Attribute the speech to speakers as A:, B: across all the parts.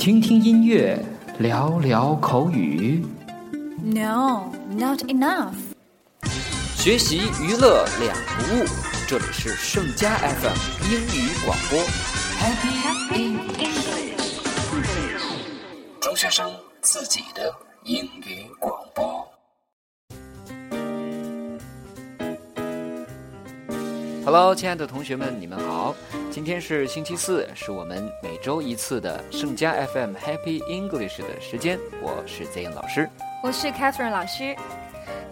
A: 听听音乐，聊聊口语。
B: No, not enough.
A: 学习娱乐两不误，这里是盛佳 FM 英语广播。Happy English，中学生自己的英语 Hello，亲爱的同学们，你们好！今天是星期四，是我们每周一次的盛佳 FM Happy English 的时间。我是 Zayn 老师。
B: 我是 Catherine 老师。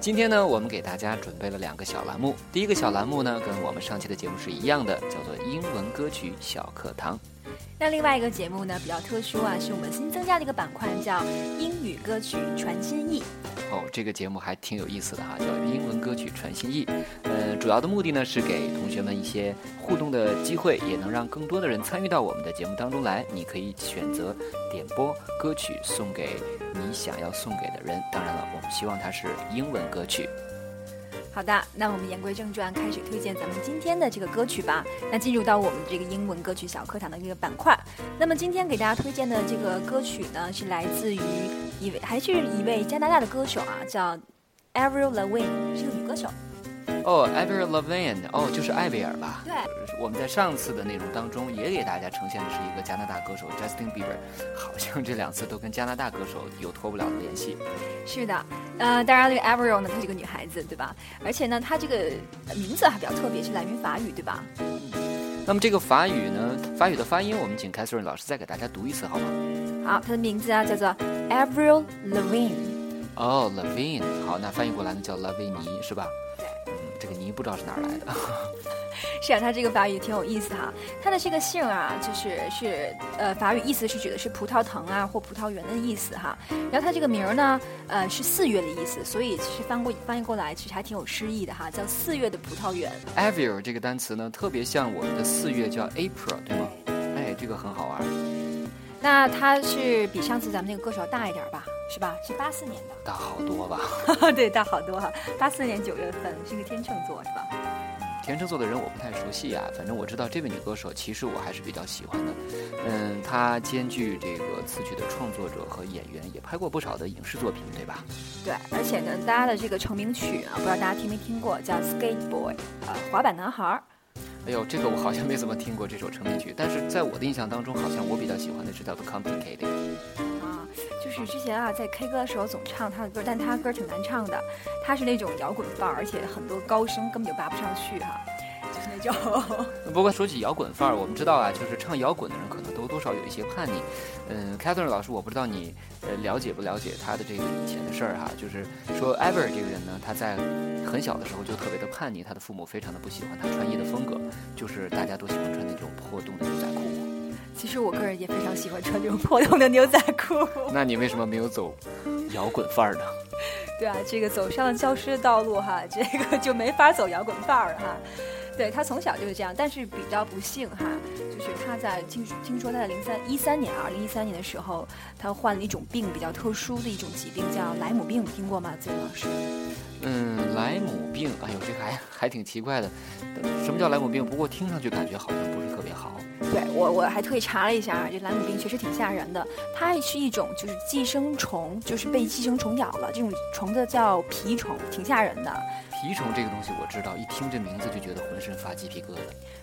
A: 今天呢，我们给大家准备了两个小栏目。第一个小栏目呢，跟我们上期的节目是一样的，叫做英文歌曲小课堂。
B: 那另外一个节目呢比较特殊啊，是我们新增加的一个板块，叫英语歌曲传心意。
A: 哦，这个节目还挺有意思的哈，叫英文歌曲传心意。呃，主要的目的呢是给同学们一些互动的机会，也能让更多的人参与到我们的节目当中来。你可以选择点播歌曲送给你想要送给的人。当然了，我们希望它是英文歌曲。
B: 好的，那我们言归正传，开始推荐咱们今天的这个歌曲吧。那进入到我们这个英文歌曲小课堂的这个板块。那么今天给大家推荐的这个歌曲呢，是来自于一位还是一位加拿大的歌手啊，叫 Avril Lavigne，是个女歌手。
A: 哦 a v r i l Lavigne，哦，就是艾薇儿吧？
B: 对。
A: 我们在上次的内容当中也给大家呈现的是一个加拿大歌手 Justin Bieber，好像这两次都跟加拿大歌手有脱不了的联系。
B: 是的，呃，当然这个 a v e r i l 呢，她是个女孩子，对吧？而且呢，她这个名字还比较特别，是来源于法语，对吧？
A: 嗯那么这个法语呢，法语的发音，我们请 Catherine 老师再给大家读一次好吗？
B: 好，她的名字啊叫做 Averil Lavigne。
A: 哦，Lavigne 好，那翻译过来呢叫拉维尼，是吧？这个尼不知道是哪儿来的。
B: 是啊，他这个法语挺有意思哈。他的这个姓啊，就是是呃，法语意思是指的是葡萄藤啊或葡萄园的意思哈。然后他这个名儿呢，呃，是四月的意思，所以其实翻过翻译过来，其实还挺有诗意的哈，叫四月的葡萄园。
A: Avril 这个单词呢，特别像我们的四月叫 April，对吗？哎，这个很好玩。
B: 那他是比上次咱们那个歌手大一点吧，是吧？是八四年的。
A: 大好多吧？
B: 对，大好多哈。八四年九月份是个天秤座，是吧？
A: 天秤座的人我不太熟悉啊，反正我知道这位女歌手，其实我还是比较喜欢的。嗯，她兼具这个词曲的创作者和演员，也拍过不少的影视作品，对吧？
B: 对，而且呢，大家的这个成名曲啊，不知道大家听没听过，叫《Skate Boy》啊，滑板男孩儿。
A: 哎呦，这个我好像没怎么听过这首成名曲，但是在我的印象当中，好像我比较喜欢的是叫做《Complicated》。
B: 就是之前啊，在 K 歌的时候总唱他的歌，但他歌挺难唱的。他是那种摇滚范儿，而且很多高声根本就拔不上去哈、就是那种。
A: 不过说起摇滚范儿，我们知道啊，就是唱摇滚的人可能都多少有一些叛逆。嗯，Catherine 老师，我不知道你呃了解不了解他的这个以前的事儿哈，就是说 Ever 这个人呢，他在很小的时候就特别的叛逆，他的父母非常的不喜欢他穿衣的风格，就是大家都喜欢穿那种破洞的牛仔裤。
B: 其实我个人也非常喜欢穿这种破洞的牛仔裤。
A: 那你为什么没有走摇滚范儿呢？
B: 对啊，这个走上了教师的道路哈，这个就没法走摇滚范儿哈。对他从小就是这样，但是比较不幸哈，就是他在听听说他在零三一三年，二零一三年的时候，他患了一种病，比较特殊的一种疾病，叫莱姆病，听过吗？曾老师？
A: 嗯，莱姆病，哎呦，这个还还挺奇怪的。什么叫莱姆病？不过听上去感觉好像不是特别好。
B: 对我我还特意查了一下啊，这莱姆病确实挺吓人的。它是一种就是寄生虫，就是被寄生虫咬了，这种虫子叫蜱虫，挺吓人的。
A: 蜱虫这个东西我知道，一听这名字就觉得浑身发鸡皮疙瘩。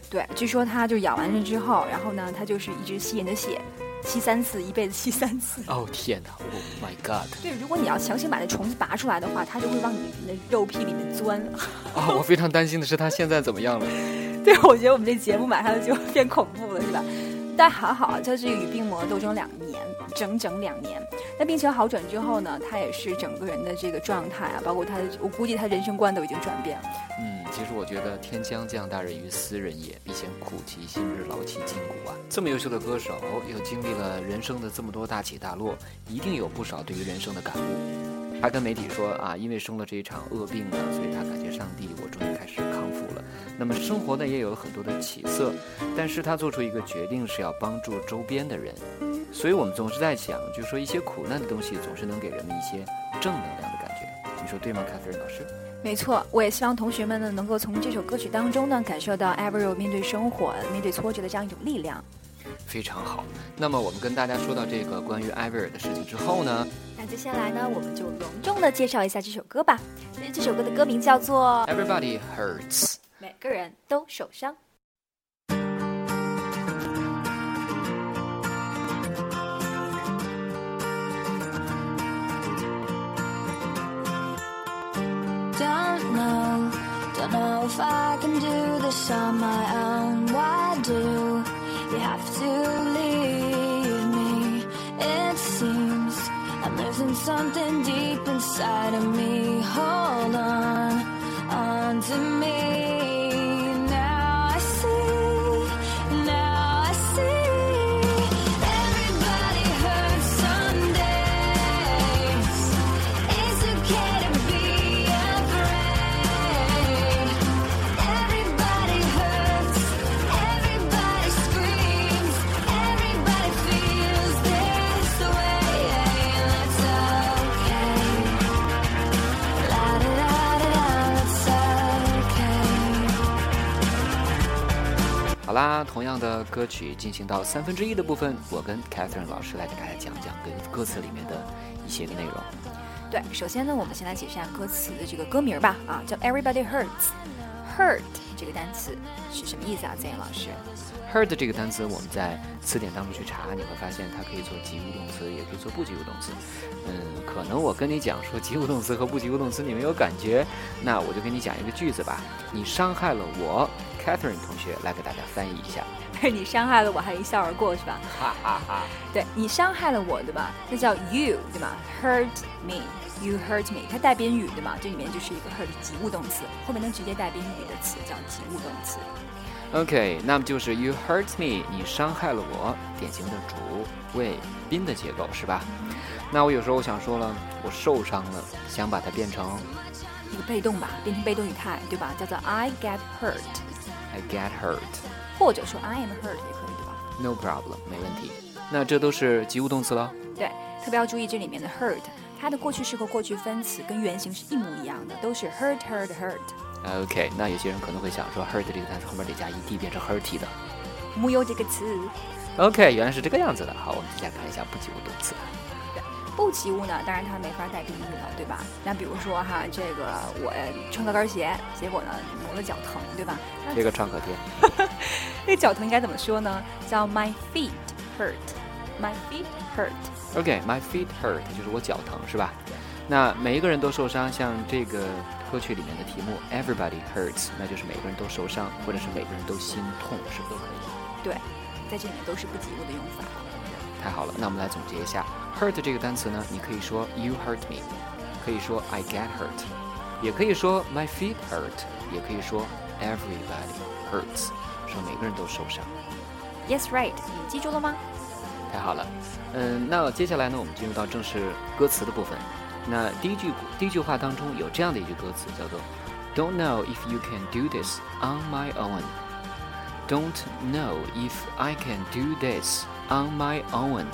B: 对，据说它就咬完人之后，然后呢，它就是一直吸人的血，吸三次，一辈子吸三次。
A: 哦天哪！Oh my god！
B: 对，如果你要强行把那虫子拔出来的话，它就会往你的肉皮里面钻。
A: 啊、我非常担心的是它现在怎么样了？
B: 对，我觉得我们这节目马上就变恐怖了，是吧？但还好，他这个与病魔斗争两年，整整两年。那病情好转之后呢，他也是整个人的这个状态啊，包括他的，我估计他人生观都已经转变了。
A: 嗯，其实我觉得天将降大任于斯人也，必先苦其心志，劳其筋骨啊。这么优秀的歌手，又经历了人生的这么多大起大落，一定有不少对于人生的感悟。他跟媒体说啊，因为生了这一场恶病呢，所以他感谢上帝，我终于开始康复了。那么生活呢也有了很多的起色，但是他做出一个决定是要帮助周边的人。所以我们总是在想，就是说一些苦难的东西总是能给人们一些正能量。你说对吗，凯菲尔老师？
B: 没错，我也希望同学们呢能够从这首歌曲当中呢感受到 Avril 面对生活、面对挫折的这样一种力量。
A: 非常好。那么我们跟大家说到这个关于艾薇儿的事情之后呢，
B: 那接下来呢，我们就隆重的介绍一下这首歌吧。这首歌的歌名叫做《
A: Everybody Hurts》，
B: 每个人都受伤。
C: Know, don't know if I can do this on my own. Why do you have to leave me? It seems I'm losing something deep inside of me. Hold on, on to me.
A: 啦，同样的歌曲进行到三分之一的部分，我跟 Catherine 老师来给大家讲讲跟歌词里面的一些个内容。
B: 对，首先呢，我们先来解释一下歌词的这个歌名吧，啊，叫 Everybody Hurts。Hurt 这个单词是什么意思啊？曾岩老师
A: ？hurt 这个单词，我们在词典当中去查，你会发现它可以做及物动词，也可以做不及物动词。嗯，可能我跟你讲说及物动词和不及物动词你没有感觉，那我就跟你讲一个句子吧。你伤害了我，Catherine 同学来给大家翻译一下。
B: 你伤害了我，还一笑而过是吧？
A: 哈哈哈。
B: 对你伤害了我，对吧？那叫 you，对吧？Hurt me，you hurt me，它带宾语对吗？这里面就是一个 hurt 及物动词，后面能直接带宾语的词叫及物动词。
A: OK，那么就是 you hurt me，你伤害了我，典型的主谓宾的结构是吧？那我有时候我想说了，我受伤了，想把它变成
B: 一个被动吧，变成被动语态，对吧？叫做 I get hurt，
A: I get hurt。
B: 或者说 I am hurt 也可以，对吧
A: ？No problem，没问题。那这都是及物动词了。
B: 对，特别要注意这里面的 hurt，它的过去式和过去分词跟原型是一模一样的，都是 hurt hurt hurt。
A: OK，那有些人可能会想说，hurt 这个单词后面得加 ed 变成 hurty 的。
B: 木有这个词
A: ，OK，原来是这个样子的。好，我们接下来看一下不及物动词。
B: 不及物呢，当然它没法带宾语了，对吧？那比如说哈，这个我穿高跟鞋，结果呢磨了脚疼，对吧？那
A: 这个创可贴。
B: 那个脚疼应该怎么说呢？叫 my feet hurt，my feet hurt。
A: OK，my、feet hurt 就是我脚疼是吧？那每一个人都受伤，像这个歌曲里面的题目 Everybody hurts，那就是每个人都受伤，或者是每个人都心痛，是不是都可以？
B: 对，在这里面都是不及物的用法。
A: 太好了，那我们来总结一下 ，hurt 这个单词呢，你可以说 you hurt me，可以说 I get hurt，也可以说 my feet hurt，也可以说 everybody hurts，说每个人都受伤。
B: Yes, right，你记住了吗？
A: 太好了，嗯，那接下来呢，我们进入到正式歌词的部分。那第一句第一句话当中有这样的一句歌词，叫做 "Don't know if you can do this on my own." Don't know if I can do this on my own.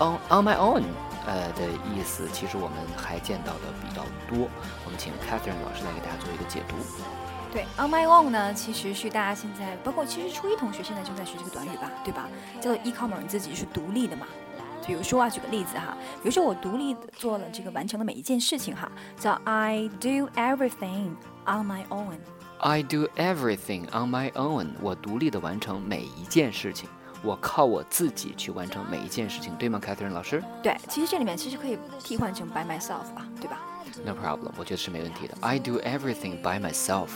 A: On on my own，呃的意思，其实我们还见到的比较多。我们请 Catherine 老师来给大家做一个解读。
B: 对，on my own 呢，其实是大家现在，包括其实初一同学现在正在学这个短语吧，对吧？叫做依靠某人自己是独立的嘛。比如说啊，举个例子哈，比如说我独立的做了这个完成了每一件事情哈，叫 I do everything on my own。
A: I do everything on my own。我独立的完成每一件事情，我靠我自己去完成每一件事情，对吗，Catherine 老师
B: 对，其实这里面其实可以替换成 by myself 吧，对吧
A: ？？No problem，我觉得是没问题的。I do everything by myself。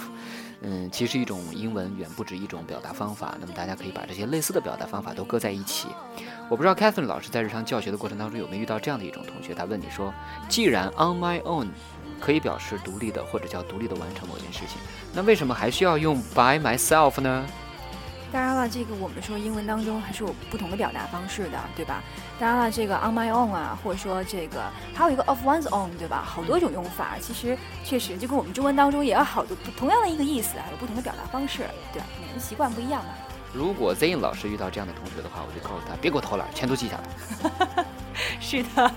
A: 嗯，其实一种英文远不止一种表达方法，那么大家可以把这些类似的表达方法都搁在一起。我不知道 Catherine 老师在日常教学的过程当中有没有遇到这样的一种同学，他问你说，既然 on my own 可以表示独立的或者叫独立的完成某件事情，那为什么还需要用 by myself 呢？
B: 当然了，这个我们说英文当中还是有不同的表达方式的，对吧？当然了，这个 on my own 啊，或者说这个还有一个 of one's own，对吧？好多种用法，其实确实就跟我们中文当中也有好多不同样的一个意思，还有不同的表达方式，对吧？每个人习惯不一样嘛。
A: 如果 Zain 老师遇到这样的同学的话，我就告诉他别给我偷懒，全都记下来。
B: 是的，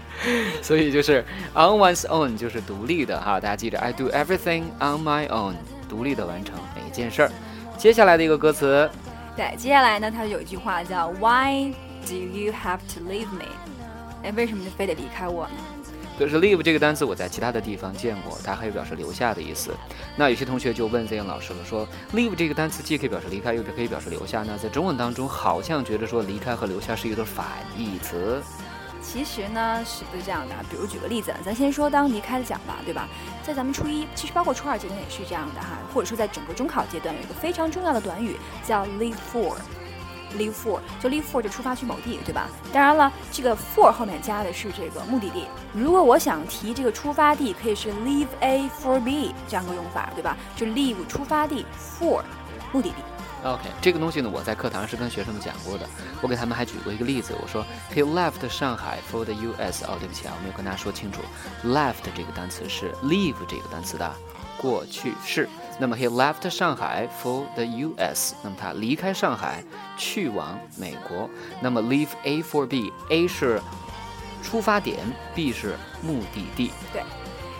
A: 所以就是 on one's own 就是独立的哈，大家记着，I do everything on my own，独立的完成每一件事儿。接下来的一个歌词
B: 对，接下来呢，它有一句话叫 Why do you have to leave me？哎，为什么你非得离开我呢？
A: 可是 leave 这个单词我在其他的地方见过，它还有表示留下的意思。那有些同学就问 Z 老师了，说 leave 这个单词既可以表示离开，又可以表示留下。那在中文当中，好像觉得说离开和留下是一对反义词。
B: 其实呢是不是这样的？比如举个例子，咱先说当离开的讲吧，对吧？在咱们初一，其实包括初二阶段也是这样的哈，或者说在整个中考阶段有一个非常重要的短语叫 leave for。leave for 就 leave for 就出发去某地，对吧？当然了，这个 for 后面加的是这个目的地。如果我想提这个出发地，可以是 leave A for B 这样个用法，对吧？就 leave 出发地 for 目的地。
A: OK，这个东西呢，我在课堂是跟学生们讲过的。我给他们还举过一个例子，我说 He left 上海 for the U.S. 哦，对不起啊，我没有跟大家说清楚，left 这个单词是 leave 这个单词的过去式。那么 he left 上海 for the U.S. 那么他离开上海去往美国。那么 leave A for B，A 是出发点，B 是目的地。
B: 对，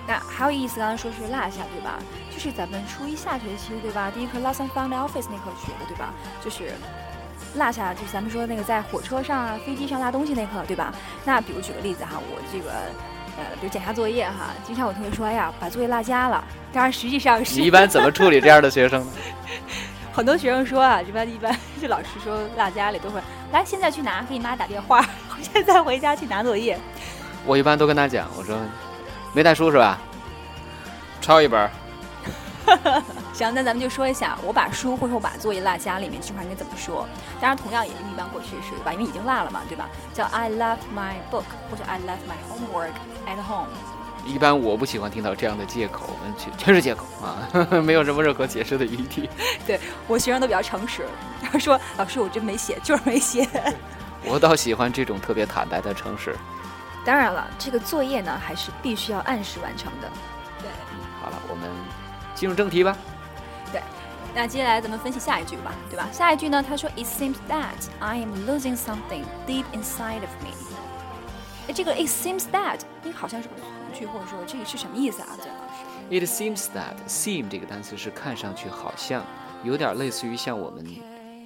B: 那还有意思，刚才说是落下，对吧？就是咱们初一下学期，对吧？第一课 lesson found office 那课学的，对吧？就是落下，就是咱们说那个在火车上啊、飞机上落东西那课，对吧？那比如举个例子哈，我这个。呃，比如检查作业哈，经常有同学说，哎呀，把作业落家了。当然，实际上是
A: 你一般怎么处理这样的学生呢？
B: 很多学生说啊，一般一般就老师说落家里都会来，现在去拿，给你妈打电话，现在回家去拿作业。
A: 我一般都跟他讲，我说没带书是吧？抄一本。
B: 行，那咱们就说一下，我把书或者我把作业落家里面，这句话应该怎么说？当然，同样也是一般过去式，对吧？因为已经落了嘛，对吧？叫 I left my book，或者 I left my homework at home。
A: 一般我不喜欢听到这样的借口，全全是借口啊，没有什么任何解释的余地。
B: 对我学生都比较诚实，他说老师我真没写，就是没写。
A: 我倒喜欢这种特别坦白的诚实。
B: 当然了，这个作业呢，还是必须要按时完成的。对，
A: 好了，我们。进入正题吧。
B: 对，那接下来咱们分析下一句吧，对吧？下一句呢，他说：“It seems that I am losing something deep inside of me。”哎，这个 “It seems that” 你好像是个从句，或者说这个是什么意思啊？对老师
A: ？“It seems that” “seem” 这个单词是看上去好像，有点类似于像我们。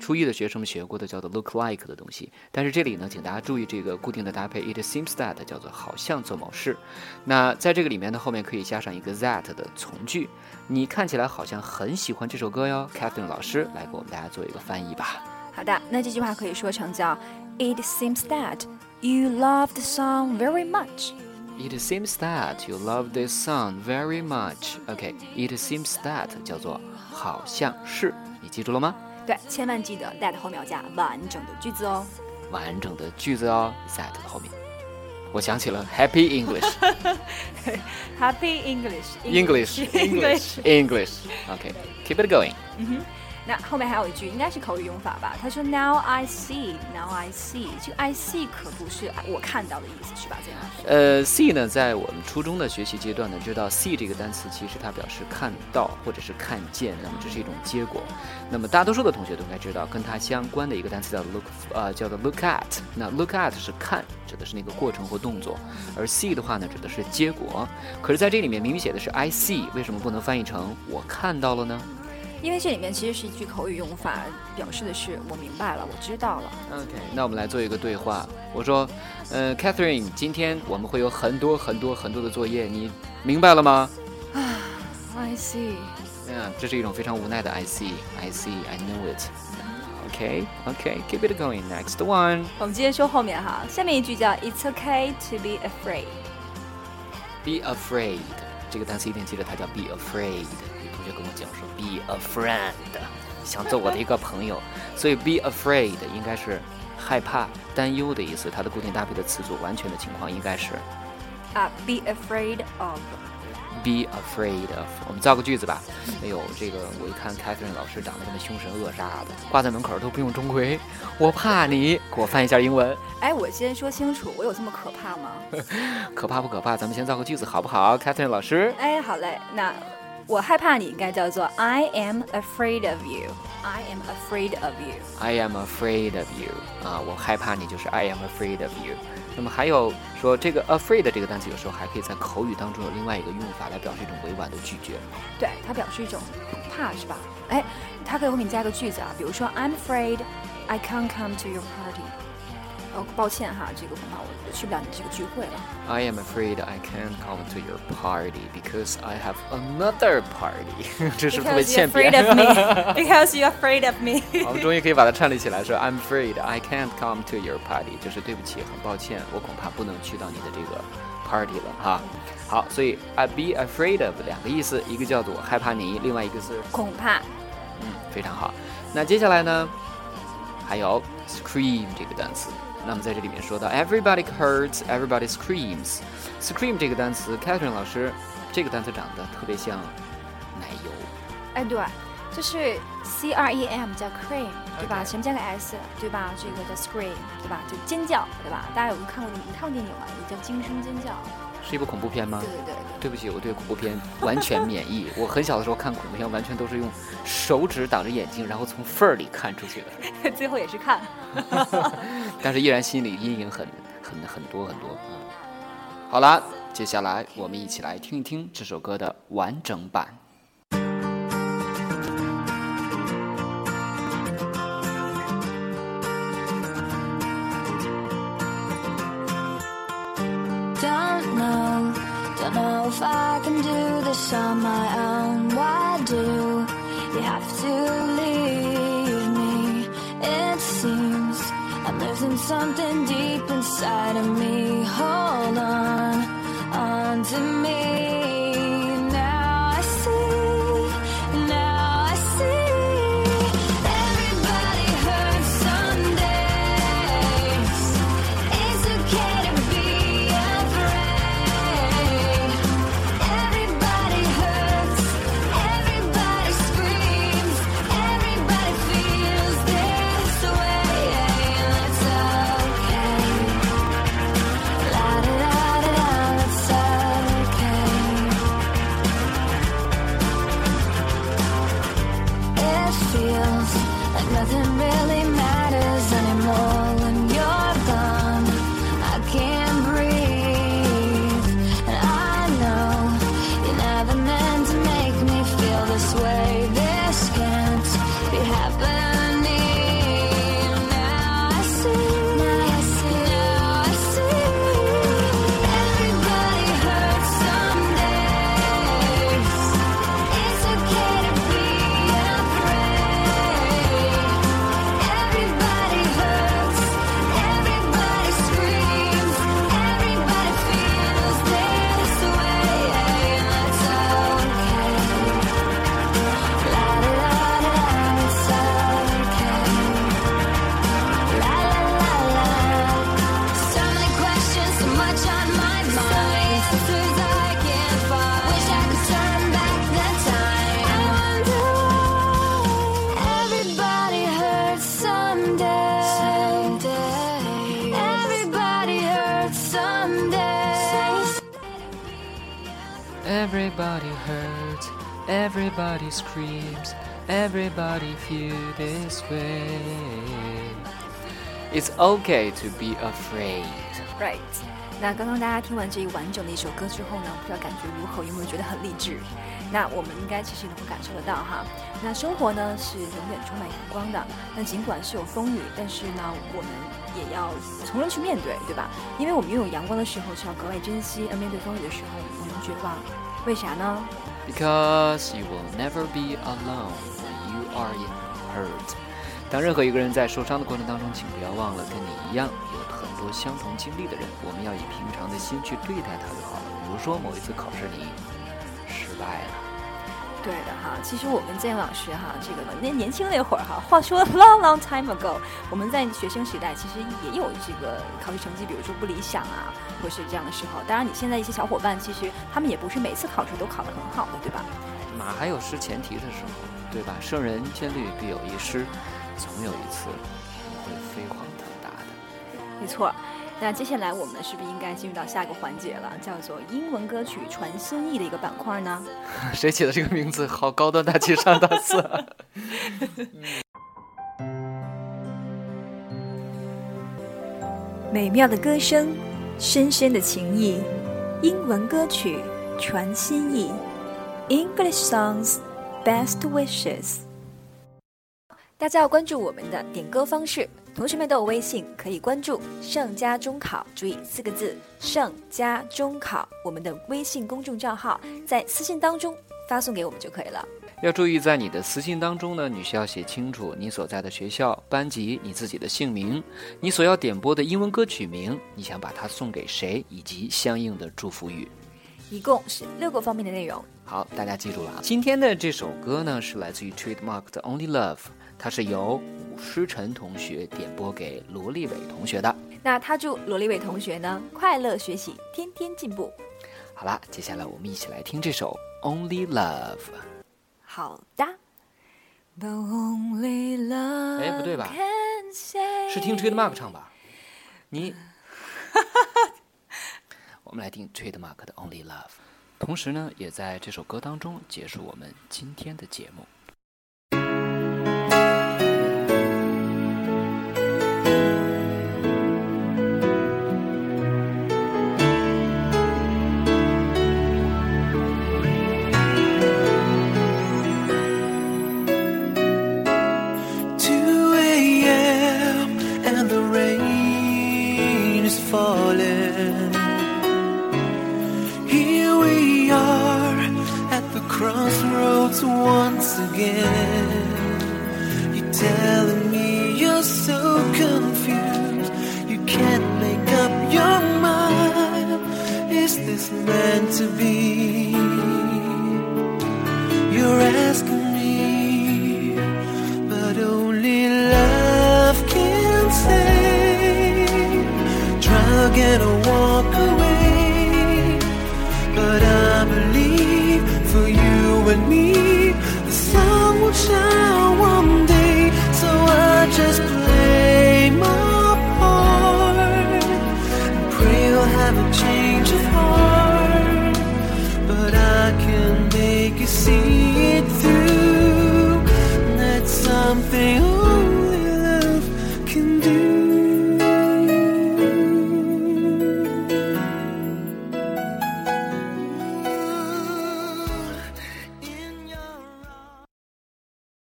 A: 初一的学生们学过的叫做 look like 的东西，但是这里呢，请大家注意这个固定的搭配，it seems that 叫做好像做某事。那在这个里面呢，后面可以加上一个 that 的从句。你看起来好像很喜欢这首歌哟，Catherine 老师来给我们大家做一个翻译吧。
B: 好的，那这句话可以说成叫 It seems that you love the song very much.
A: It seems that you love this song very much. OK，it seems that 叫做好像是，你记住了吗？
B: 对，千万记得 that 后面要加完整的句子哦。
A: 完整的句子哦，that 的后面。我想起了 Happy English。
B: Happy English。
A: English。English。English。OK，keep it going。
B: 那后面还有一句，应该是口语用法吧？他说：“Now I see, now I see。”这个 I see 可不是我看到的意思，是吧？这样。
A: 呃，see 呢，在我们初中的学习阶段呢，知道 see 这个单词其实它表示看到或者是看见，那么这是一种结果。那么大多数的同学都应该知道，跟它相关的一个单词叫 look，呃，叫做 look at。那 look at 是看，指的是那个过程或动作，而 see 的话呢，指的是结果。可是在这里面明明写的是 I see，为什么不能翻译成我看到了呢？
B: 因为这里面其实是一句口语用法，表示的是我明白了，我知道了。
A: OK，那我们来做一个对话。我说，呃，Catherine，今天我们会有很多很多很多的作业，你明白了吗？
B: 啊，I see。
A: 嗯，这是一种非常无奈的 I see，I see，I know it。OK，OK，keep it going。Next one。
B: 我们接着说后面哈，下面一句叫 It's okay to be afraid。
A: Be afraid，这个单词一定记得它叫 be afraid。同学跟我讲说，be a friend，想做我的一个朋友，所以 be afraid 应该是害怕、担忧的意思。它的固定搭配的词组，完全的情况应该是
B: 啊，be afraid of。
A: be afraid of。我们造个句子吧。哎呦，这个我一看，Catherine 老师长得这么凶神恶煞的，挂在门口都不用钟馗，我怕你。给我翻译一下英文。
B: 哎，我先说清楚，我有这么可怕吗？
A: 可怕不可怕？咱们先造个句子好不好，Catherine 老师？
B: 哎，好嘞，那。我害怕你应该叫做 I am afraid of you. I am afraid of you.
A: I am afraid of you. 啊，我害怕你就是 I am afraid of you. 那么还有说这个 afraid 这个单词有时候还可以在口语当中有另外一个用法来表示一种委婉的拒绝。
B: 对，它表示一种怕是吧？哎，它可以后面加个句子啊，比如说 I'm afraid I can't come to your party。哦，抱歉哈，这个恐怕我去不了你这个聚会了。
A: I am afraid I can't come to your party because I have another party。这是特别
B: Because you're
A: 欠扁
B: afraid of me. Because you're afraid of me.
A: 我们终于可以把它串立起来，说 I'm afraid I can't come to your party，就是对不起，很抱歉，我恐怕不能去到你的这个 party 了哈。好，所以 I be afraid of 两个意思，一个叫做害怕你，另外一个是
B: 恐怕
A: 嗯，非常好。那接下来呢，还有 scream 这个单词。那么在这里面说到 everybody hurts, everybody screams。scream 这个单词，Catherine 老师，这个单词长得特别像奶油。
B: 哎，对，就是 C R E M 叫 cream，对吧前面加个 S，对吧？这个叫 scream，对吧？就尖叫，对吧？大家有没有看过一套电影啊？也叫《惊声尖叫》。
A: 是一部恐怖片吗
B: 对？对对
A: 对不起，我对恐怖片完全免疫。我很小的时候看恐怖片，完全都是用手指挡着眼睛，然后从缝儿里看出去的。
B: 最后也是看。
A: 但是依然心里阴影很很很多很多。嗯，好了，接下来我们一起来听一听这首歌的完整版。
C: Don't know if I can do this on my own. Why do you have to leave me? It seems I'm losing something deep inside of me. Hold on, on to me. Everybody hurts, everybody screams, everybody feel this way. It's okay to be afraid.
B: Right。那刚刚大家听完这一完整的一首歌之后呢，不知道感觉如何？有没有觉得很励志？那我们应该其实能够感受得到哈。那生活呢是永远充满阳光的。那尽管是有风雨，但是呢，我们也要从容去面对，对吧？因为我们拥有阳光的时候是要格外珍惜，而面对风雨的时候不能绝望。为啥呢
A: ？Because you will never be alone when you are in hurt. 当任何一个人在受伤的过程当中，请不要忘了，跟你一样有很多相同经历的人，我们要以平常的心去对待他就好了。比如说某一次考试你失败了，
B: 对的哈，其实我跟建老师哈，这个那年轻那会儿哈，话说 long long time ago，我们在学生时代其实也有这个考试成绩，比如说不理想啊，或是这样的时候。当然，你现在一些小伙伴，其实他们也不是每次考试都考得很好的，对吧？
A: 马还有失前蹄的时候，对吧？圣人千虑必有一失，总有一次你会飞黄腾达的。
B: 没错。那接下来我们是不是应该进入到下一个环节了，叫做英文歌曲传心意的一个板块呢？
A: 谁起的这个名字？好高端大气上档次啊！
B: 美妙的歌声，深深的情谊，英文歌曲传心意。English songs Best wishes。大家要关注我们的点歌方式，同学们都有微信，可以关注“盛家中考”，注意四个字“盛家中考”，我们的微信公众账号，在私信当中发送给我们就可以了。
D: 要注意，在你的私信当中呢，你需要写清楚你所在的学校、班级、你自己的姓名、你所要点播的英文歌曲名、你想把它送给谁，以及相应的祝福语。
B: 一共是六个方面的内容。
D: 好，大家记住了啊！今天的这首歌呢，是来自于 Trademark 的 Only Love，它是由武诗晨同学点播给罗立伟同学的。
B: 那他祝罗立伟同学呢快乐学习，天天进步。
D: 好啦，接下来我们一起来听这首 Only Love。
B: 好的。
D: 哎，不对吧？是听 Trademark 唱吧？你，我们来听 Trademark 的 Only Love，同时呢，也在这首歌当中结束我们今天的节目。